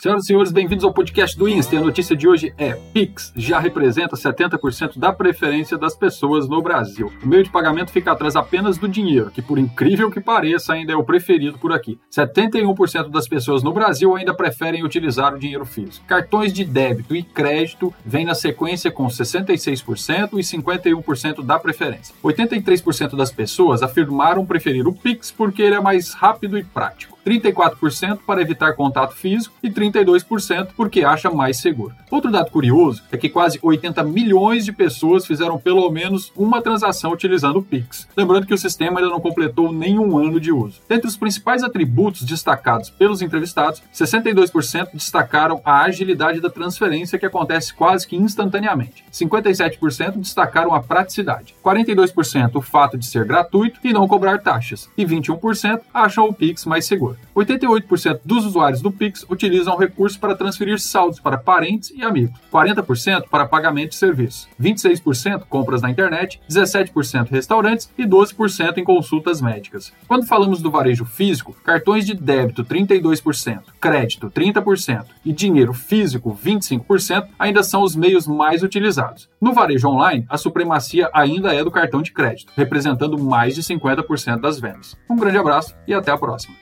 Senhoras e senhores, bem-vindos ao podcast do Insta. A notícia de hoje é: Pix já representa 70% da preferência das pessoas no Brasil. O meio de pagamento fica atrás apenas do dinheiro, que por incrível que pareça ainda é o preferido por aqui. 71% das pessoas no Brasil ainda preferem utilizar o dinheiro físico. Cartões de débito e crédito vêm na sequência com 66% e 51% da preferência. 83% das pessoas afirmaram preferir o Pix porque ele é mais rápido e prático. 34% para evitar contato físico e 32% porque acha mais seguro. Outro dado curioso é que quase 80 milhões de pessoas fizeram pelo menos uma transação utilizando o Pix. Lembrando que o sistema ainda não completou nenhum ano de uso. Dentre os principais atributos destacados pelos entrevistados, 62% destacaram a agilidade da transferência que acontece quase que instantaneamente. 57% destacaram a praticidade. 42% o fato de ser gratuito e não cobrar taxas. E 21% acham o Pix mais seguro. 88% dos usuários do Pix utilizam o recurso para transferir saldos para parentes e amigos, 40% para pagamento de serviços, 26% compras na internet, 17% restaurantes e 12% em consultas médicas. Quando falamos do varejo físico, cartões de débito 32%, crédito 30% e dinheiro físico 25% ainda são os meios mais utilizados. No varejo online, a supremacia ainda é do cartão de crédito, representando mais de 50% das vendas. Um grande abraço e até a próxima.